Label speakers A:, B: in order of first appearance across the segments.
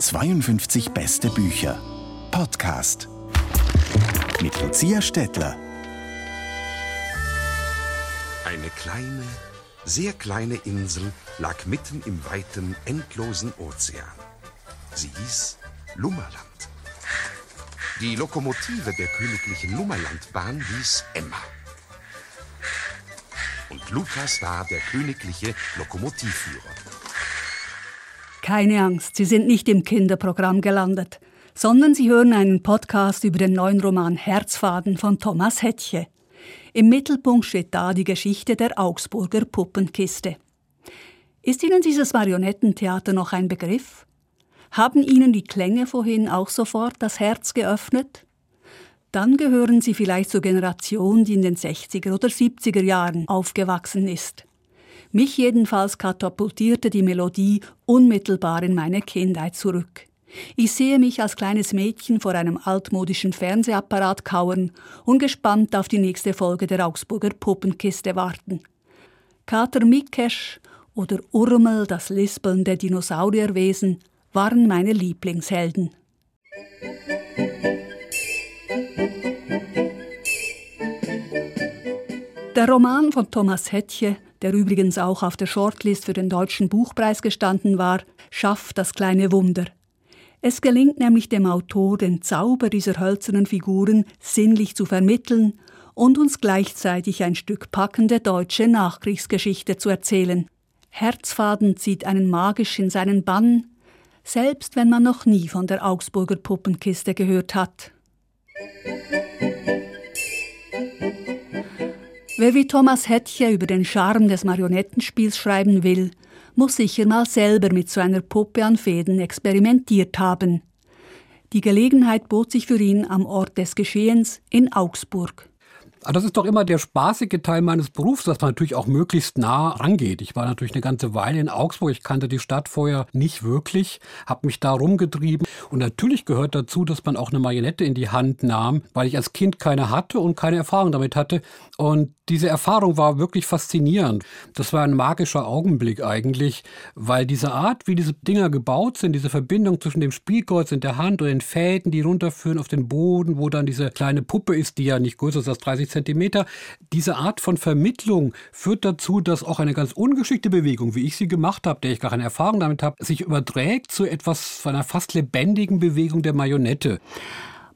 A: 52 beste Bücher. Podcast. Mit Lucia Stettler.
B: Eine kleine, sehr kleine Insel lag mitten im weiten, endlosen Ozean. Sie hieß Lummerland. Die Lokomotive der königlichen Lummerlandbahn hieß Emma. Und Lukas war der königliche Lokomotivführer.
C: Keine Angst, Sie sind nicht im Kinderprogramm gelandet, sondern Sie hören einen Podcast über den neuen Roman Herzfaden von Thomas Hettche. Im Mittelpunkt steht da die Geschichte der Augsburger Puppenkiste. Ist Ihnen dieses Marionettentheater noch ein Begriff? Haben Ihnen die Klänge vorhin auch sofort das Herz geöffnet? Dann gehören Sie vielleicht zur Generation, die in den 60er oder 70er Jahren aufgewachsen ist. Mich jedenfalls katapultierte die Melodie unmittelbar in meine Kindheit zurück. Ich sehe mich als kleines Mädchen vor einem altmodischen Fernsehapparat kauern und gespannt auf die nächste Folge der Augsburger Puppenkiste warten. Kater Mikesch oder Urmel, das lispelnde Dinosaurierwesen, waren meine Lieblingshelden. Der Roman von Thomas Hettche der übrigens auch auf der Shortlist für den Deutschen Buchpreis gestanden war, schafft das kleine Wunder. Es gelingt nämlich dem Autor, den Zauber dieser hölzernen Figuren sinnlich zu vermitteln und uns gleichzeitig ein Stück packende deutsche Nachkriegsgeschichte zu erzählen. Herzfaden zieht einen magisch in seinen Bann, selbst wenn man noch nie von der Augsburger Puppenkiste gehört hat. Wer wie Thomas Hettche über den Charme des Marionettenspiels schreiben will, muss sicher mal selber mit so einer Puppe an Fäden experimentiert haben. Die Gelegenheit bot sich für ihn am Ort des Geschehens in Augsburg.
D: Ah, das ist doch immer der spaßige Teil meines Berufs, dass man natürlich auch möglichst nah rangeht. Ich war natürlich eine ganze Weile in Augsburg. Ich kannte die Stadt vorher nicht wirklich, habe mich da rumgetrieben. Und natürlich gehört dazu, dass man auch eine Marionette in die Hand nahm, weil ich als Kind keine hatte und keine Erfahrung damit hatte. Und diese Erfahrung war wirklich faszinierend. Das war ein magischer Augenblick eigentlich, weil diese Art, wie diese Dinger gebaut sind, diese Verbindung zwischen dem Spielkreuz in der Hand und den Fäden, die runterführen auf den Boden, wo dann diese kleine Puppe ist, die ja nicht größer ist als 30 Zentimeter. Diese Art von Vermittlung führt dazu, dass auch eine ganz ungeschickte Bewegung, wie ich sie gemacht habe, der ich gar keine Erfahrung damit habe, sich überträgt zu etwas einer fast lebendigen Bewegung der Marionette.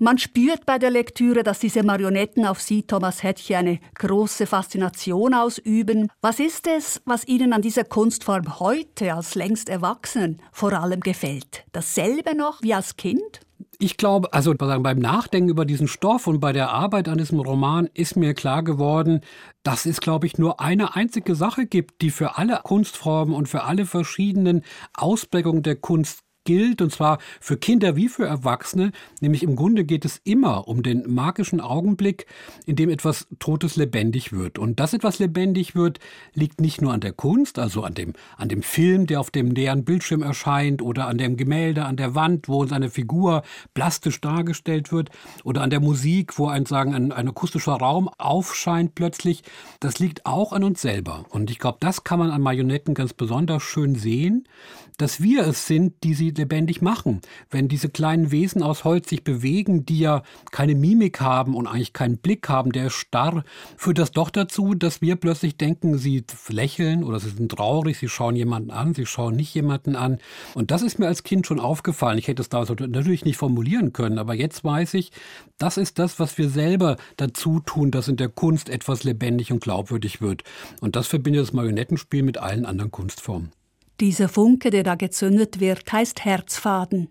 C: Man spürt bei der Lektüre, dass diese Marionetten auf Sie, Thomas Hettche, eine große Faszination ausüben. Was ist es, was Ihnen an dieser Kunstform heute als längst Erwachsenen vor allem gefällt? Dasselbe noch wie als Kind?
D: Ich glaube, also beim Nachdenken über diesen Stoff und bei der Arbeit an diesem Roman ist mir klar geworden, dass es, glaube ich, nur eine einzige Sache gibt, die für alle Kunstformen und für alle verschiedenen Ausprägungen der Kunst gilt, und zwar für Kinder wie für Erwachsene, nämlich im Grunde geht es immer um den magischen Augenblick, in dem etwas Totes lebendig wird. Und dass etwas lebendig wird, liegt nicht nur an der Kunst, also an dem, an dem Film, der auf dem näheren Bildschirm erscheint, oder an dem Gemälde an der Wand, wo uns eine Figur plastisch dargestellt wird, oder an der Musik, wo ein, sagen, ein, ein akustischer Raum aufscheint plötzlich. Das liegt auch an uns selber. Und ich glaube, das kann man an Marionetten ganz besonders schön sehen, dass wir es sind, die sie lebendig machen. Wenn diese kleinen Wesen aus Holz sich bewegen, die ja keine Mimik haben und eigentlich keinen Blick haben, der ist starr, führt das doch dazu, dass wir plötzlich denken, sie lächeln oder sie sind traurig, sie schauen jemanden an, sie schauen nicht jemanden an. Und das ist mir als Kind schon aufgefallen. Ich hätte es damals natürlich nicht formulieren können, aber jetzt weiß ich, das ist das, was wir selber dazu tun, dass in der Kunst etwas lebendig und glaubwürdig wird. Und das verbindet das Marionettenspiel mit allen anderen Kunstformen.
C: Dieser Funke, der da gezündet wird, heißt Herzfaden.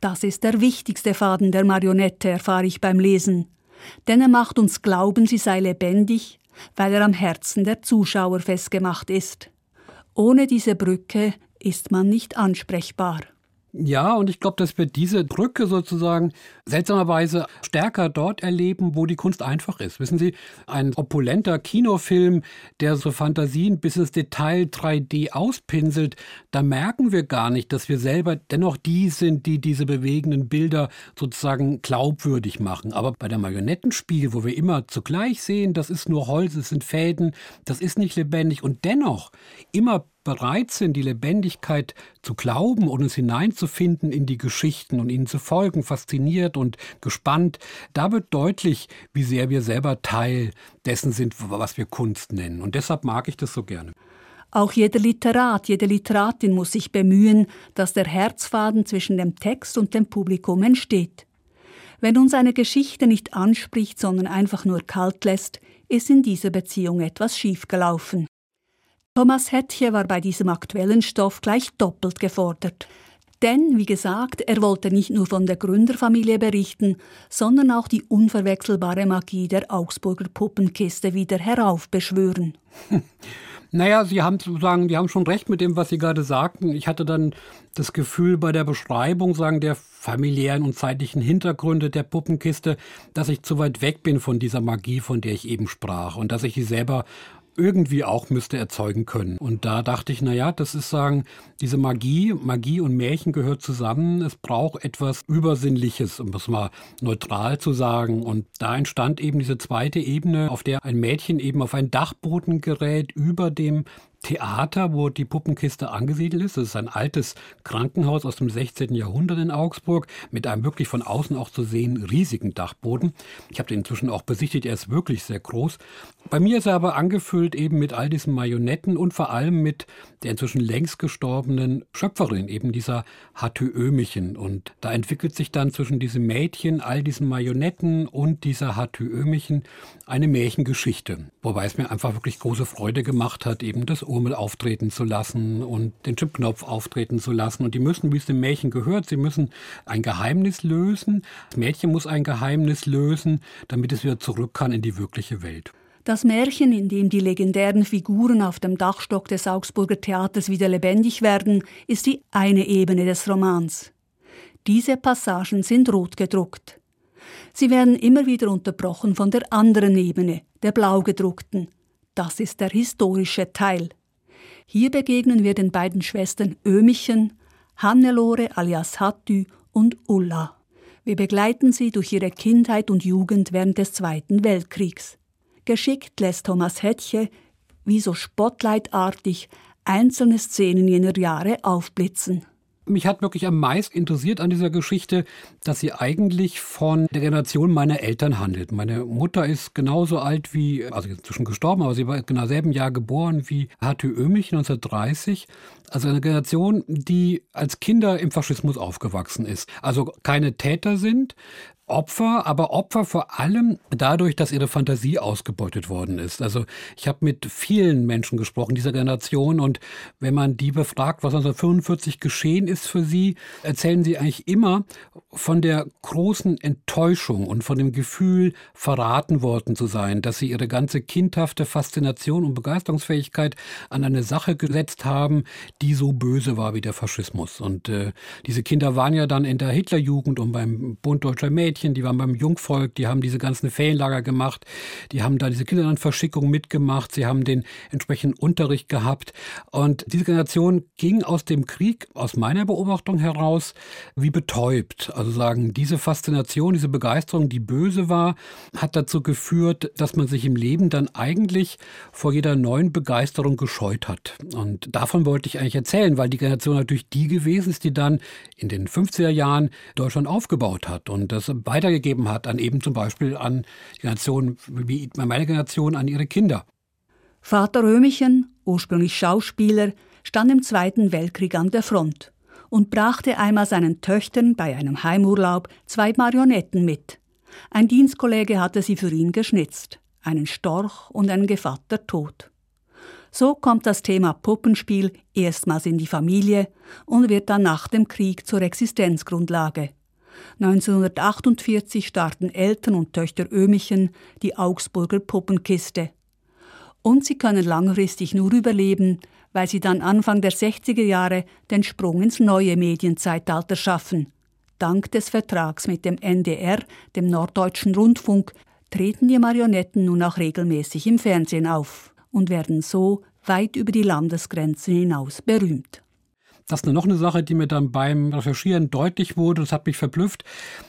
C: Das ist der wichtigste Faden der Marionette, erfahre ich beim Lesen. Denn er macht uns glauben, sie sei lebendig, weil er am Herzen der Zuschauer festgemacht ist. Ohne diese Brücke ist man nicht ansprechbar.
D: Ja, und ich glaube, dass wir diese Brücke sozusagen seltsamerweise stärker dort erleben, wo die Kunst einfach ist. Wissen Sie, ein opulenter Kinofilm, der so Fantasien bis ins Detail 3D auspinselt, da merken wir gar nicht, dass wir selber dennoch die sind, die diese bewegenden Bilder sozusagen glaubwürdig machen. Aber bei der Marionettenspiel, wo wir immer zugleich sehen, das ist nur Holz, es sind Fäden, das ist nicht lebendig und dennoch immer bereit sind, die Lebendigkeit zu glauben und uns hineinzufinden in die Geschichten und ihnen zu folgen, fasziniert und gespannt, da wird deutlich, wie sehr wir selber Teil dessen sind, was wir Kunst nennen. Und deshalb mag ich das so gerne.
C: Auch jeder Literat, jede Literatin muss sich bemühen, dass der Herzfaden zwischen dem Text und dem Publikum entsteht. Wenn uns eine Geschichte nicht anspricht, sondern einfach nur kalt lässt, ist in dieser Beziehung etwas schiefgelaufen. Thomas Hettche war bei diesem aktuellen Stoff gleich doppelt gefordert. Denn, wie gesagt, er wollte nicht nur von der Gründerfamilie berichten, sondern auch die unverwechselbare Magie der Augsburger Puppenkiste wieder heraufbeschwören.
D: Naja, Sie haben zu sagen, die haben schon recht mit dem, was Sie gerade sagten. Ich hatte dann das Gefühl bei der Beschreibung, sagen, der familiären und zeitlichen Hintergründe der Puppenkiste, dass ich zu weit weg bin von dieser Magie, von der ich eben sprach und dass ich sie selber irgendwie auch müsste erzeugen können. Und da dachte ich, na ja, das ist sagen, diese Magie, Magie und Märchen gehört zusammen. Es braucht etwas Übersinnliches, um es mal neutral zu sagen. Und da entstand eben diese zweite Ebene, auf der ein Mädchen eben auf ein Dachboden gerät über dem Theater, wo die Puppenkiste angesiedelt ist. Das ist ein altes Krankenhaus aus dem 16. Jahrhundert in Augsburg mit einem wirklich von außen auch zu sehen riesigen Dachboden. Ich habe den inzwischen auch besichtigt, er ist wirklich sehr groß. Bei mir ist er aber angefüllt eben mit all diesen Marionetten und vor allem mit der inzwischen längst gestorbenen Schöpferin, eben dieser Hatü Ömichen. Und da entwickelt sich dann zwischen diesem Mädchen, all diesen Marionetten und dieser Hatü Ömichen eine Märchengeschichte. Wobei es mir einfach wirklich große Freude gemacht hat, eben das Urmel auftreten zu lassen und den Chipknopf auftreten zu lassen. Und die müssen, wie es dem Märchen gehört, sie müssen ein Geheimnis lösen. Das Mädchen muss ein Geheimnis lösen, damit es wieder zurück kann in die wirkliche Welt.
C: Das Märchen, in dem die legendären Figuren auf dem Dachstock des Augsburger Theaters wieder lebendig werden, ist die eine Ebene des Romans. Diese Passagen sind rot gedruckt. Sie werden immer wieder unterbrochen von der anderen Ebene, der blau gedruckten. Das ist der historische Teil. Hier begegnen wir den beiden Schwestern Ömichen, Hannelore alias Hattü und Ulla. Wir begleiten sie durch ihre Kindheit und Jugend während des Zweiten Weltkriegs. Geschickt lässt Thomas Hettche, wie so spotlightartig, einzelne Szenen jener Jahre aufblitzen.
D: Mich hat wirklich am meisten interessiert an dieser Geschichte, dass sie eigentlich von der Generation meiner Eltern handelt. Meine Mutter ist genauso alt wie, also inzwischen gestorben, aber sie war genau selben Jahr geboren wie Hatü Ömich 1930. Also eine Generation, die als Kinder im Faschismus aufgewachsen ist. Also keine Täter sind, Opfer, aber Opfer vor allem dadurch, dass ihre Fantasie ausgebeutet worden ist. Also ich habe mit vielen Menschen gesprochen dieser Generation und wenn man die befragt, was 1945 geschehen ist für sie, erzählen sie eigentlich immer von der großen Enttäuschung und von dem Gefühl, verraten worden zu sein, dass sie ihre ganze kindhafte Faszination und Begeisterungsfähigkeit an eine Sache gesetzt haben, die so böse war wie der Faschismus. Und äh, diese Kinder waren ja dann in der Hitlerjugend und beim Bund Deutscher Mädchen die waren beim Jungvolk, die haben diese ganzen Ferienlager gemacht, die haben da diese Kinderlandverschickung mitgemacht, sie haben den entsprechenden Unterricht gehabt. Und diese Generation ging aus dem Krieg, aus meiner Beobachtung heraus, wie betäubt. Also sagen, diese Faszination, diese Begeisterung, die böse war, hat dazu geführt, dass man sich im Leben dann eigentlich vor jeder neuen Begeisterung gescheut hat. Und davon wollte ich eigentlich erzählen, weil die Generation natürlich die gewesen ist, die dann in den 50er Jahren Deutschland aufgebaut hat. Und das weitergegeben hat, an eben zum Beispiel an die Generation, wie meine Generation, an ihre Kinder.
C: Vater Römichen, ursprünglich Schauspieler, stand im Zweiten Weltkrieg an der Front und brachte einmal seinen Töchtern bei einem Heimurlaub zwei Marionetten mit. Ein Dienstkollege hatte sie für ihn geschnitzt, einen Storch und einen Gevatter tot. So kommt das Thema Puppenspiel erstmals in die Familie und wird dann nach dem Krieg zur Existenzgrundlage. 1948 starten Eltern und Töchter Ömichen die Augsburger Puppenkiste. Und sie können langfristig nur überleben, weil sie dann Anfang der 60er Jahre den Sprung ins neue Medienzeitalter schaffen. Dank des Vertrags mit dem NDR, dem Norddeutschen Rundfunk, treten die Marionetten nun auch regelmäßig im Fernsehen auf und werden so weit über die Landesgrenzen hinaus berühmt.
D: Das ist noch eine Sache, die mir dann beim Recherchieren deutlich wurde. Das hat mich verblüfft.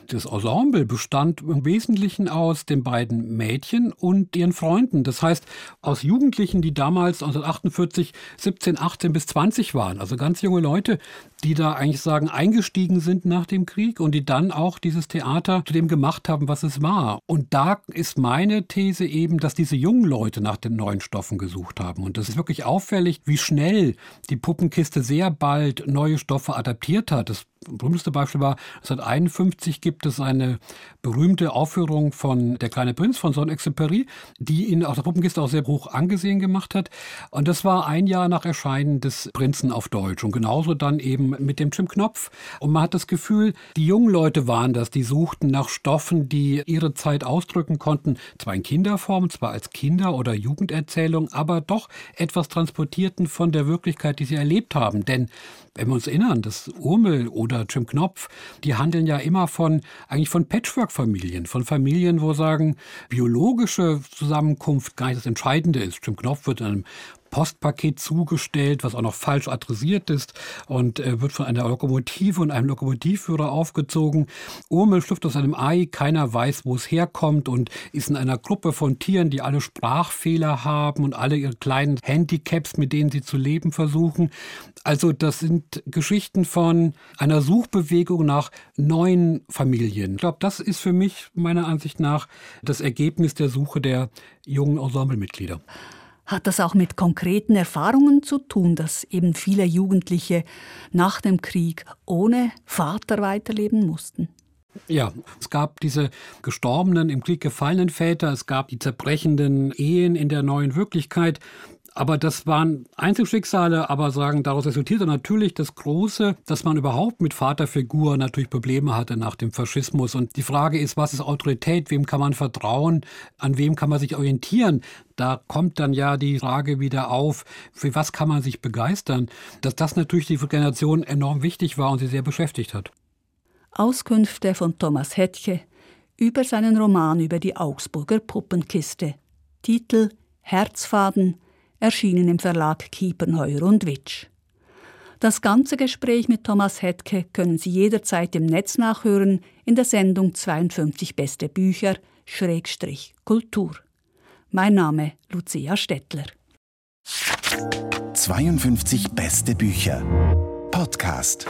D: Das Ensemble bestand im Wesentlichen aus den beiden Mädchen und ihren Freunden. Das heißt, aus Jugendlichen, die damals 1948 17, 18 bis 20 waren. Also ganz junge Leute, die da eigentlich sagen, eingestiegen sind nach dem Krieg und die dann auch dieses Theater zu dem gemacht haben, was es war. Und da ist meine These eben, dass diese jungen Leute nach den neuen Stoffen gesucht haben. Und das ist wirklich auffällig, wie schnell die Puppenkiste sehr bald neue Stoffe adaptiert hat. Das berühmteste Beispiel war, 1951 gibt es eine berühmte Aufführung von Der kleine Prinz von Son-Exupéry, die ihn aus der Puppenkiste auch sehr hoch angesehen gemacht hat. Und das war ein Jahr nach Erscheinen des Prinzen auf Deutsch und genauso dann eben mit dem Jim Knopf. Und man hat das Gefühl, die jungen Leute waren das, die suchten nach Stoffen, die ihre Zeit ausdrücken konnten, zwar in Kinderform, zwar als Kinder- oder Jugenderzählung, aber doch etwas transportierten von der Wirklichkeit, die sie erlebt haben. Denn wenn wir uns erinnern, das Urmel oder Jim Knopf, die handeln ja immer von, eigentlich von Patchwork-Familien, von Familien, wo sagen, biologische Zusammenkunft gar nicht das Entscheidende ist. Jim Knopf wird in einem Postpaket zugestellt, was auch noch falsch adressiert ist und äh, wird von einer Lokomotive und einem Lokomotivführer aufgezogen. Urmel schlüpft aus einem Ei, keiner weiß, wo es herkommt und ist in einer Gruppe von Tieren, die alle Sprachfehler haben und alle ihre kleinen Handicaps, mit denen sie zu leben versuchen. Also das sind Geschichten von einer Suchbewegung nach neuen Familien. Ich glaube, das ist für mich meiner Ansicht nach das Ergebnis der Suche der jungen Ensemblemitglieder.
C: Hat das auch mit konkreten Erfahrungen zu tun, dass eben viele Jugendliche nach dem Krieg ohne Vater weiterleben mussten?
D: Ja, es gab diese gestorbenen, im Krieg gefallenen Väter, es gab die zerbrechenden Ehen in der neuen Wirklichkeit. Aber das waren Einzelschicksale, aber sagen, daraus resultierte natürlich das Große, dass man überhaupt mit Vaterfigur natürlich Probleme hatte nach dem Faschismus. Und die Frage ist, was ist Autorität? Wem kann man vertrauen? An wem kann man sich orientieren? Da kommt dann ja die Frage wieder auf, für was kann man sich begeistern? Dass das natürlich die Generation enorm wichtig war und sie sehr beschäftigt hat.
C: Auskünfte von Thomas Hettche über seinen Roman über die Augsburger Puppenkiste. Titel Herzfaden erschienen im Verlag Kiepenheuer und Witsch. Das ganze Gespräch mit Thomas Hetke können Sie jederzeit im Netz nachhören in der Sendung 52 Beste Bücher Schrägstrich Kultur. Mein Name Lucia Stettler.
A: 52 Beste Bücher Podcast.